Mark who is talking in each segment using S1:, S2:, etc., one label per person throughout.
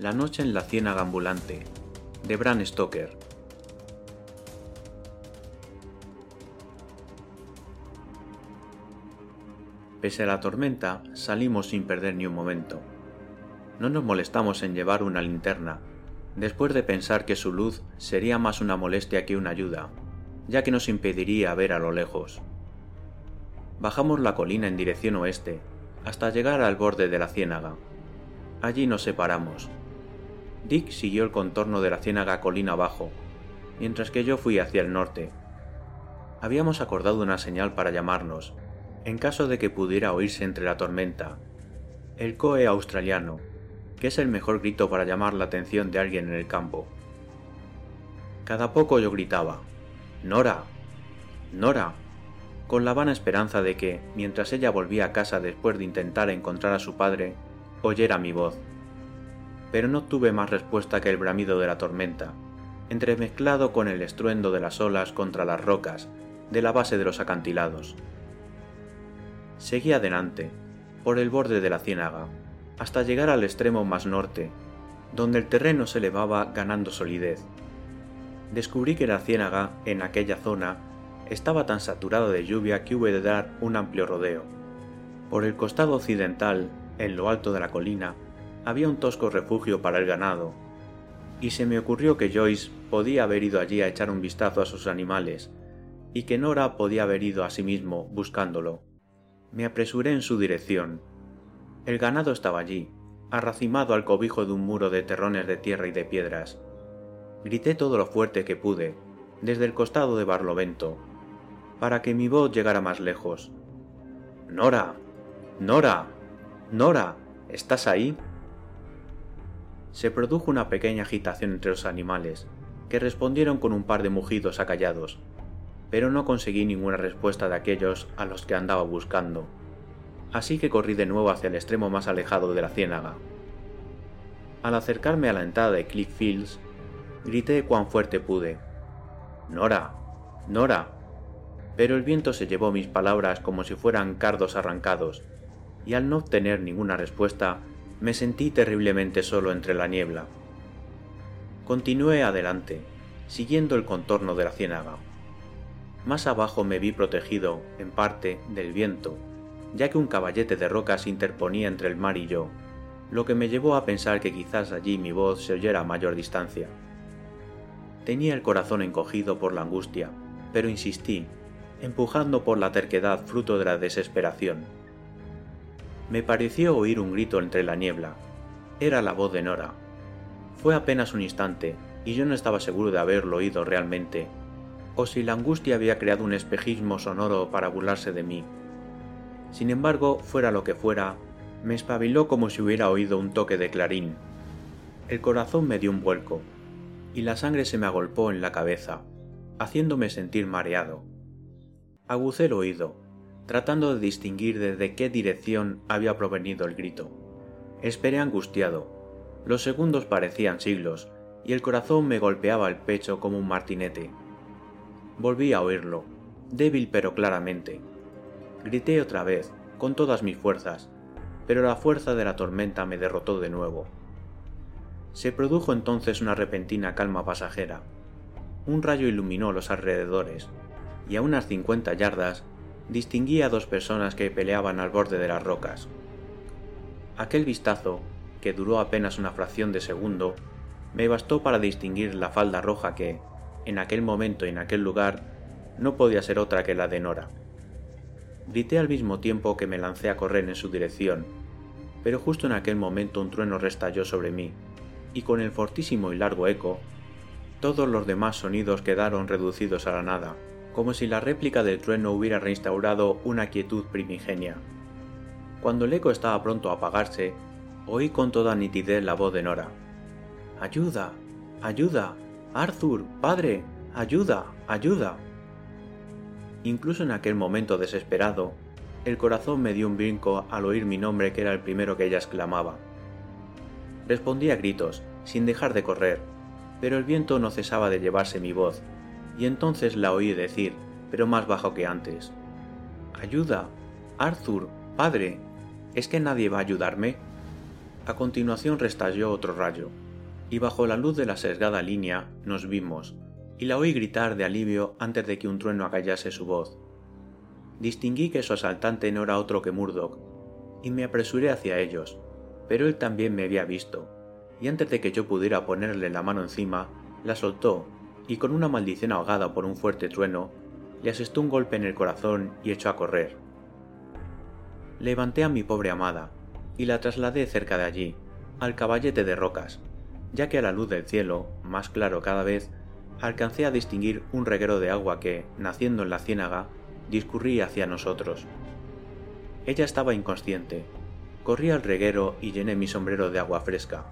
S1: La noche en la ciénaga ambulante, de Bram Stoker. Pese a la tormenta, salimos sin perder ni un momento. No nos molestamos en llevar una linterna, después de pensar que su luz sería más una molestia que una ayuda, ya que nos impediría ver a lo lejos. Bajamos la colina en dirección oeste, hasta llegar al borde de la ciénaga. Allí nos separamos. Dick siguió el contorno de la ciénaga colina abajo, mientras que yo fui hacia el norte. Habíamos acordado una señal para llamarnos, en caso de que pudiera oírse entre la tormenta. El coe australiano, que es el mejor grito para llamar la atención de alguien en el campo. Cada poco yo gritaba, Nora, Nora, con la vana esperanza de que, mientras ella volvía a casa después de intentar encontrar a su padre, oyera mi voz. Pero no tuve más respuesta que el bramido de la tormenta, entremezclado con el estruendo de las olas contra las rocas de la base de los acantilados. Seguí adelante, por el borde de la ciénaga, hasta llegar al extremo más norte, donde el terreno se elevaba ganando solidez. Descubrí que la ciénaga, en aquella zona, estaba tan saturado de lluvia que hube de dar un amplio rodeo. Por el costado occidental, en lo alto de la colina, había un tosco refugio para el ganado, y se me ocurrió que Joyce podía haber ido allí a echar un vistazo a sus animales, y que Nora podía haber ido a sí mismo buscándolo. Me apresuré en su dirección. El ganado estaba allí, arracimado al cobijo de un muro de terrones de tierra y de piedras. Grité todo lo fuerte que pude, desde el costado de Barlovento, para que mi voz llegara más lejos. Nora. Nora. Nora. ¿Estás ahí? Se produjo una pequeña agitación entre los animales, que respondieron con un par de mugidos acallados, pero no conseguí ninguna respuesta de aquellos a los que andaba buscando, así que corrí de nuevo hacia el extremo más alejado de la ciénaga. Al acercarme a la entrada de Cliff Fields, grité cuán fuerte pude. Nora. Nora pero el viento se llevó mis palabras como si fueran cardos arrancados, y al no obtener ninguna respuesta, me sentí terriblemente solo entre la niebla. Continué adelante, siguiendo el contorno de la ciénaga. Más abajo me vi protegido, en parte, del viento, ya que un caballete de rocas interponía entre el mar y yo, lo que me llevó a pensar que quizás allí mi voz se oyera a mayor distancia. Tenía el corazón encogido por la angustia, pero insistí empujando por la terquedad fruto de la desesperación. Me pareció oír un grito entre la niebla. Era la voz de Nora. Fue apenas un instante, y yo no estaba seguro de haberlo oído realmente, o si la angustia había creado un espejismo sonoro para burlarse de mí. Sin embargo, fuera lo que fuera, me espabiló como si hubiera oído un toque de clarín. El corazón me dio un vuelco, y la sangre se me agolpó en la cabeza, haciéndome sentir mareado agucé el oído, tratando de distinguir desde qué dirección había provenido el grito. Esperé angustiado. Los segundos parecían siglos, y el corazón me golpeaba el pecho como un martinete. Volví a oírlo, débil pero claramente. Grité otra vez, con todas mis fuerzas, pero la fuerza de la tormenta me derrotó de nuevo. Se produjo entonces una repentina calma pasajera. Un rayo iluminó los alrededores, y a unas cincuenta yardas distinguí a dos personas que peleaban al borde de las rocas. Aquel vistazo, que duró apenas una fracción de segundo, me bastó para distinguir la falda roja que, en aquel momento y en aquel lugar, no podía ser otra que la de Nora. Grité al mismo tiempo que me lancé a correr en su dirección, pero justo en aquel momento un trueno restalló sobre mí, y con el fortísimo y largo eco, todos los demás sonidos quedaron reducidos a la nada como si la réplica del trueno hubiera reinstaurado una quietud primigenia. Cuando el eco estaba pronto a apagarse, oí con toda nitidez la voz de Nora. Ayuda, ayuda, Arthur, padre, ayuda, ayuda. Incluso en aquel momento desesperado, el corazón me dio un brinco al oír mi nombre que era el primero que ella exclamaba. Respondí a gritos, sin dejar de correr, pero el viento no cesaba de llevarse mi voz, y entonces la oí decir, pero más bajo que antes. Ayuda. Arthur, padre. ¿Es que nadie va a ayudarme? A continuación restalló otro rayo, y bajo la luz de la sesgada línea nos vimos, y la oí gritar de alivio antes de que un trueno acallase su voz. Distinguí que su asaltante no era otro que Murdoch, y me apresuré hacia ellos, pero él también me había visto, y antes de que yo pudiera ponerle la mano encima, la soltó, y con una maldición ahogada por un fuerte trueno, le asestó un golpe en el corazón y echó a correr. Levanté a mi pobre amada, y la trasladé cerca de allí, al caballete de rocas, ya que a la luz del cielo, más claro cada vez, alcancé a distinguir un reguero de agua que, naciendo en la ciénaga, discurría hacia nosotros. Ella estaba inconsciente. Corrí al reguero y llené mi sombrero de agua fresca.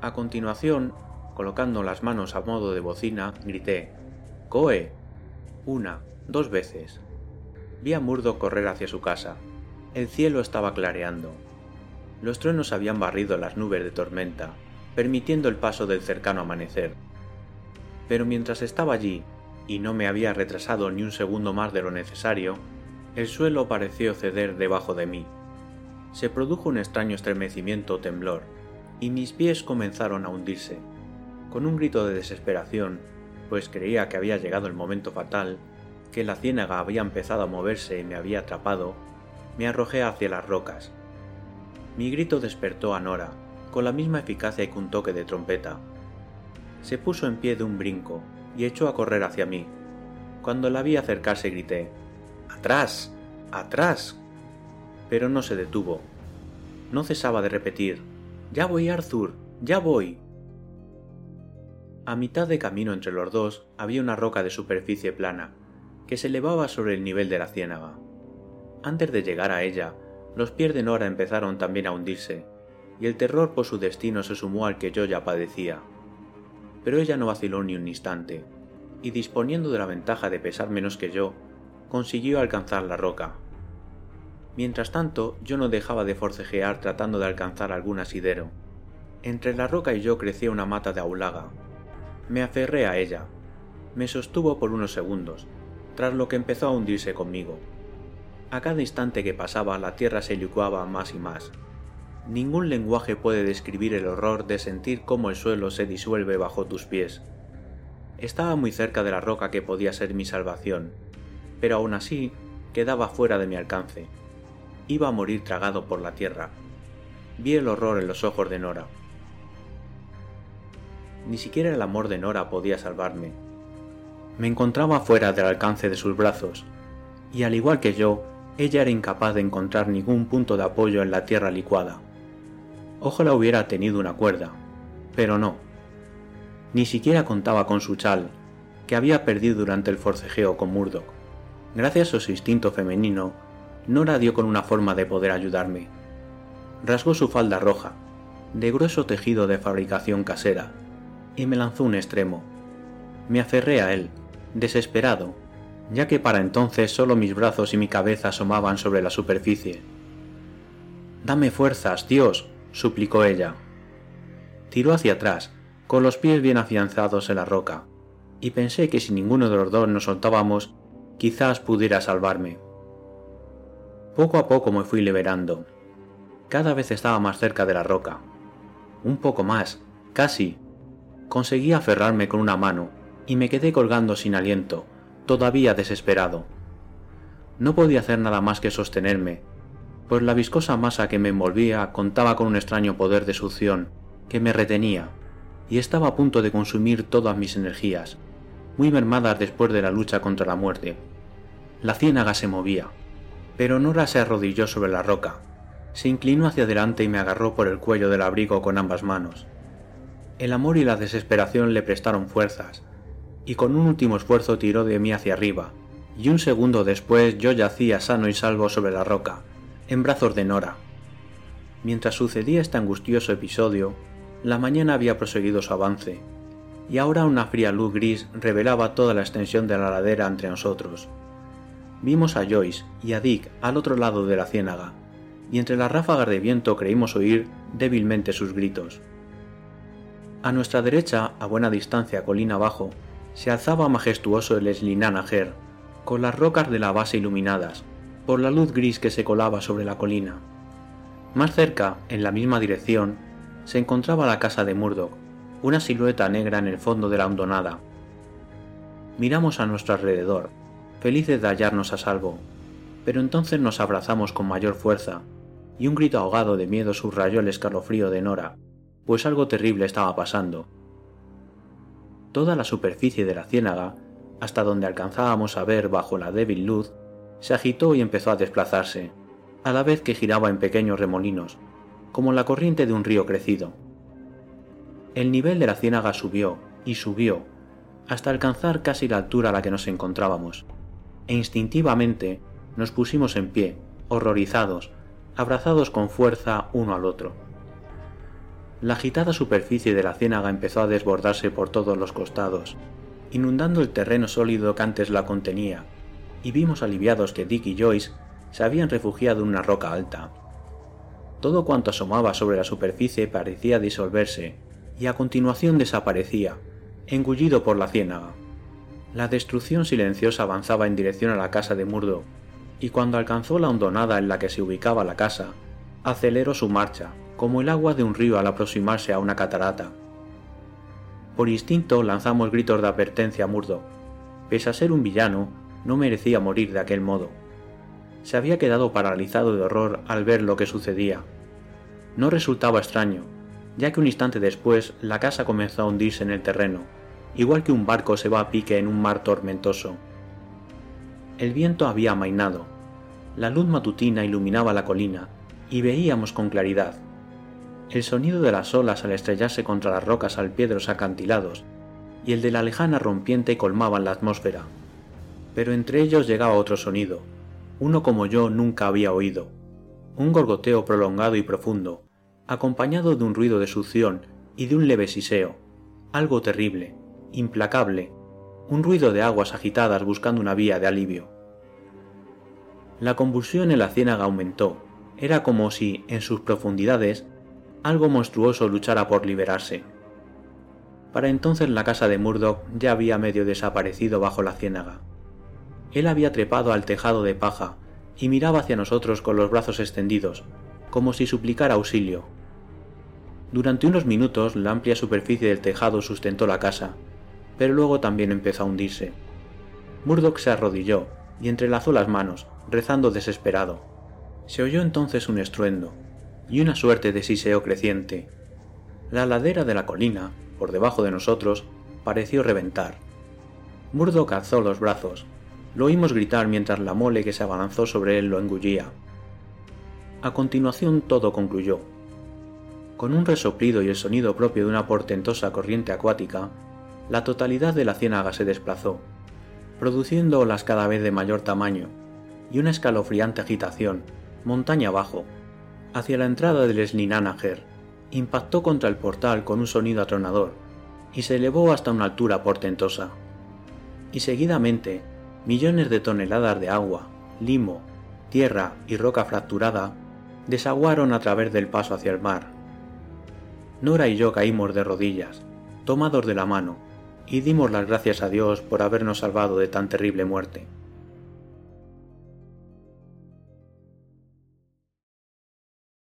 S1: A continuación, colocando las manos a modo de bocina, grité ¡Coe! Una, dos veces. Vi a Murdo correr hacia su casa. El cielo estaba clareando. Los truenos habían barrido las nubes de tormenta, permitiendo el paso del cercano amanecer pero mientras estaba allí, y no me había retrasado ni un segundo más de lo necesario, el suelo pareció ceder debajo de mí. Se produjo un extraño estremecimiento o temblor, y mis pies comenzaron a hundirse. Con un grito de desesperación, pues creía que había llegado el momento fatal, que la ciénaga había empezado a moverse y me había atrapado, me arrojé hacia las rocas. Mi grito despertó a Nora, con la misma eficacia que un toque de trompeta se puso en pie de un brinco y echó a correr hacia mí. Cuando la vi acercarse grité ¡Atrás! ¡Atrás! Pero no se detuvo. No cesaba de repetir Ya voy, Arthur. Ya voy. A mitad de camino entre los dos había una roca de superficie plana, que se elevaba sobre el nivel de la ciénaga. Antes de llegar a ella, los pies de Nora empezaron también a hundirse, y el terror por su destino se sumó al que yo ya padecía pero ella no vaciló ni un instante, y disponiendo de la ventaja de pesar menos que yo, consiguió alcanzar la roca. Mientras tanto, yo no dejaba de forcejear tratando de alcanzar algún asidero. Entre la roca y yo crecía una mata de aulaga. Me aferré a ella. Me sostuvo por unos segundos, tras lo que empezó a hundirse conmigo. A cada instante que pasaba la tierra se licuaba más y más, Ningún lenguaje puede describir el horror de sentir cómo el suelo se disuelve bajo tus pies. Estaba muy cerca de la roca que podía ser mi salvación, pero aún así quedaba fuera de mi alcance. Iba a morir tragado por la tierra. Vi el horror en los ojos de Nora. Ni siquiera el amor de Nora podía salvarme. Me encontraba fuera del alcance de sus brazos, y al igual que yo, ella era incapaz de encontrar ningún punto de apoyo en la tierra licuada. Ojalá hubiera tenido una cuerda, pero no. Ni siquiera contaba con su chal, que había perdido durante el forcejeo con Murdoch. Gracias a su instinto femenino, Nora dio con una forma de poder ayudarme. Rasgó su falda roja, de grueso tejido de fabricación casera, y me lanzó un extremo. Me aferré a él, desesperado, ya que para entonces solo mis brazos y mi cabeza asomaban sobre la superficie. Dame fuerzas, Dios, suplicó ella. Tiró hacia atrás, con los pies bien afianzados en la roca, y pensé que si ninguno de los dos nos soltábamos, quizás pudiera salvarme. Poco a poco me fui liberando. Cada vez estaba más cerca de la roca. Un poco más, casi. Conseguí aferrarme con una mano, y me quedé colgando sin aliento, todavía desesperado. No podía hacer nada más que sostenerme, pues la viscosa masa que me envolvía contaba con un extraño poder de succión que me retenía y estaba a punto de consumir todas mis energías, muy mermadas después de la lucha contra la muerte. La ciénaga se movía, pero Nora se arrodilló sobre la roca, se inclinó hacia adelante y me agarró por el cuello del abrigo con ambas manos. El amor y la desesperación le prestaron fuerzas, y con un último esfuerzo tiró de mí hacia arriba, y un segundo después yo yacía sano y salvo sobre la roca, en brazos de Nora. Mientras sucedía este angustioso episodio, la mañana había proseguido su avance, y ahora una fría luz gris revelaba toda la extensión de la ladera entre nosotros. Vimos a Joyce y a Dick al otro lado de la ciénaga, y entre las ráfagas de viento creímos oír débilmente sus gritos. A nuestra derecha, a buena distancia colina abajo, se alzaba majestuoso el Slinanager, con las rocas de la base iluminadas, por la luz gris que se colaba sobre la colina. Más cerca, en la misma dirección, se encontraba la casa de Murdoch, una silueta negra en el fondo de la hondonada. Miramos a nuestro alrededor, felices de hallarnos a salvo, pero entonces nos abrazamos con mayor fuerza, y un grito ahogado de miedo subrayó el escalofrío de Nora, pues algo terrible estaba pasando. Toda la superficie de la ciénaga, hasta donde alcanzábamos a ver bajo la débil luz, se agitó y empezó a desplazarse, a la vez que giraba en pequeños remolinos, como la corriente de un río crecido. El nivel de la ciénaga subió y subió, hasta alcanzar casi la altura a la que nos encontrábamos, e instintivamente nos pusimos en pie, horrorizados, abrazados con fuerza uno al otro. La agitada superficie de la ciénaga empezó a desbordarse por todos los costados, inundando el terreno sólido que antes la contenía, y vimos aliviados que Dick y Joyce se habían refugiado en una roca alta. Todo cuanto asomaba sobre la superficie parecía disolverse y a continuación desaparecía, engullido por la ciénaga. La destrucción silenciosa avanzaba en dirección a la casa de Murdo, y cuando alcanzó la hondonada en la que se ubicaba la casa, aceleró su marcha, como el agua de un río al aproximarse a una catarata. Por instinto lanzamos gritos de advertencia a Murdo. Pese a ser un villano, no merecía morir de aquel modo se había quedado paralizado de horror al ver lo que sucedía. No resultaba extraño, ya que un instante después la casa comenzó a hundirse en el terreno, igual que un barco se va a pique en un mar tormentoso. El viento había amainado, la luz matutina iluminaba la colina y veíamos con claridad. El sonido de las olas al estrellarse contra las rocas al pie de los acantilados y el de la lejana rompiente colmaban la atmósfera. Pero entre ellos llegaba otro sonido, uno como yo nunca había oído, un gorgoteo prolongado y profundo, acompañado de un ruido de succión y de un leve siseo, algo terrible, implacable, un ruido de aguas agitadas buscando una vía de alivio. La convulsión en la ciénaga aumentó, era como si, en sus profundidades, algo monstruoso luchara por liberarse. Para entonces la casa de Murdoch ya había medio desaparecido bajo la ciénaga. Él había trepado al tejado de paja y miraba hacia nosotros con los brazos extendidos, como si suplicara auxilio. Durante unos minutos la amplia superficie del tejado sustentó la casa, pero luego también empezó a hundirse. Murdoch se arrodilló y entrelazó las manos, rezando desesperado. Se oyó entonces un estruendo y una suerte de siseo creciente. La ladera de la colina, por debajo de nosotros, pareció reventar. Murdoch alzó los brazos, lo oímos gritar mientras la mole que se abalanzó sobre él lo engullía. A continuación todo concluyó. Con un resoplido y el sonido propio de una portentosa corriente acuática, la totalidad de la ciénaga se desplazó, produciendo olas cada vez de mayor tamaño y una escalofriante agitación, montaña abajo, hacia la entrada del Slinanager, impactó contra el portal con un sonido atronador y se elevó hasta una altura portentosa. Y seguidamente millones de toneladas de agua, limo, tierra y roca fracturada desaguaron a través del paso hacia el mar. Nora y yo caímos de rodillas, tomados de la mano, y dimos las gracias a Dios por habernos salvado de tan terrible muerte.